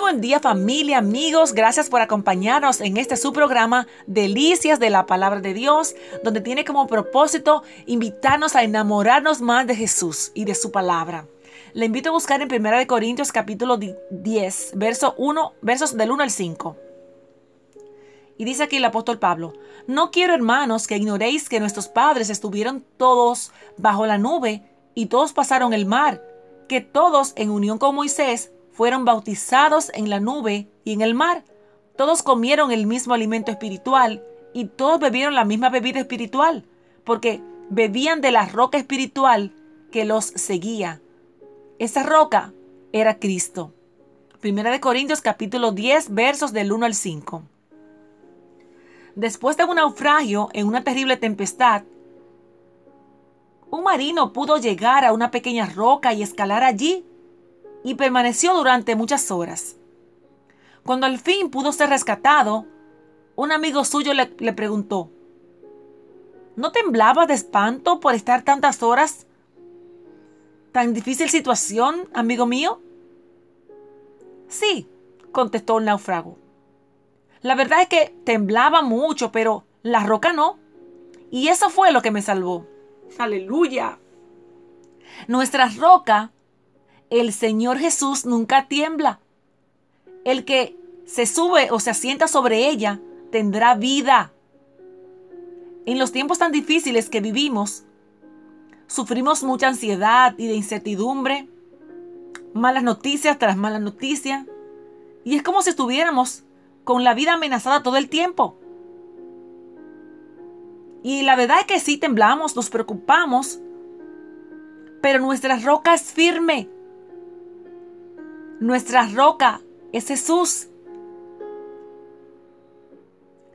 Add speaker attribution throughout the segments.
Speaker 1: Buen día familia, amigos, gracias por acompañarnos en este su programa Delicias de la Palabra de Dios, donde tiene como propósito invitarnos a enamorarnos más de Jesús y de su palabra. Le invito a buscar en 1 Corintios capítulo 10, verso 1, versos del 1 al 5. Y dice aquí el apóstol Pablo, no quiero hermanos que ignoréis que nuestros padres estuvieron todos bajo la nube y todos pasaron el mar, que todos en unión con Moisés fueron bautizados en la nube y en el mar. Todos comieron el mismo alimento espiritual y todos bebieron la misma bebida espiritual, porque bebían de la roca espiritual que los seguía. Esa roca era Cristo. Primera de Corintios capítulo 10 versos del 1 al 5. Después de un naufragio en una terrible tempestad, un marino pudo llegar a una pequeña roca y escalar allí y permaneció durante muchas horas. Cuando al fin pudo ser rescatado, un amigo suyo le, le preguntó, ¿no temblaba de espanto por estar tantas horas? ¿Tan difícil situación, amigo mío? Sí, contestó el náufrago. La verdad es que temblaba mucho, pero la roca no. Y eso fue lo que me salvó. Aleluya. Nuestra roca el Señor Jesús nunca tiembla. El que se sube o se asienta sobre ella tendrá vida. En los tiempos tan difíciles que vivimos, sufrimos mucha ansiedad y de incertidumbre, malas noticias tras malas noticias, y es como si estuviéramos con la vida amenazada todo el tiempo. Y la verdad es que sí temblamos, nos preocupamos, pero nuestra roca es firme. Nuestra roca es Jesús.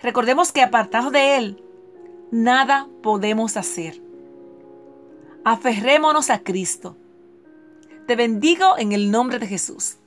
Speaker 1: Recordemos que apartados de Él, nada podemos hacer. Aferrémonos a Cristo. Te bendigo en el nombre de Jesús.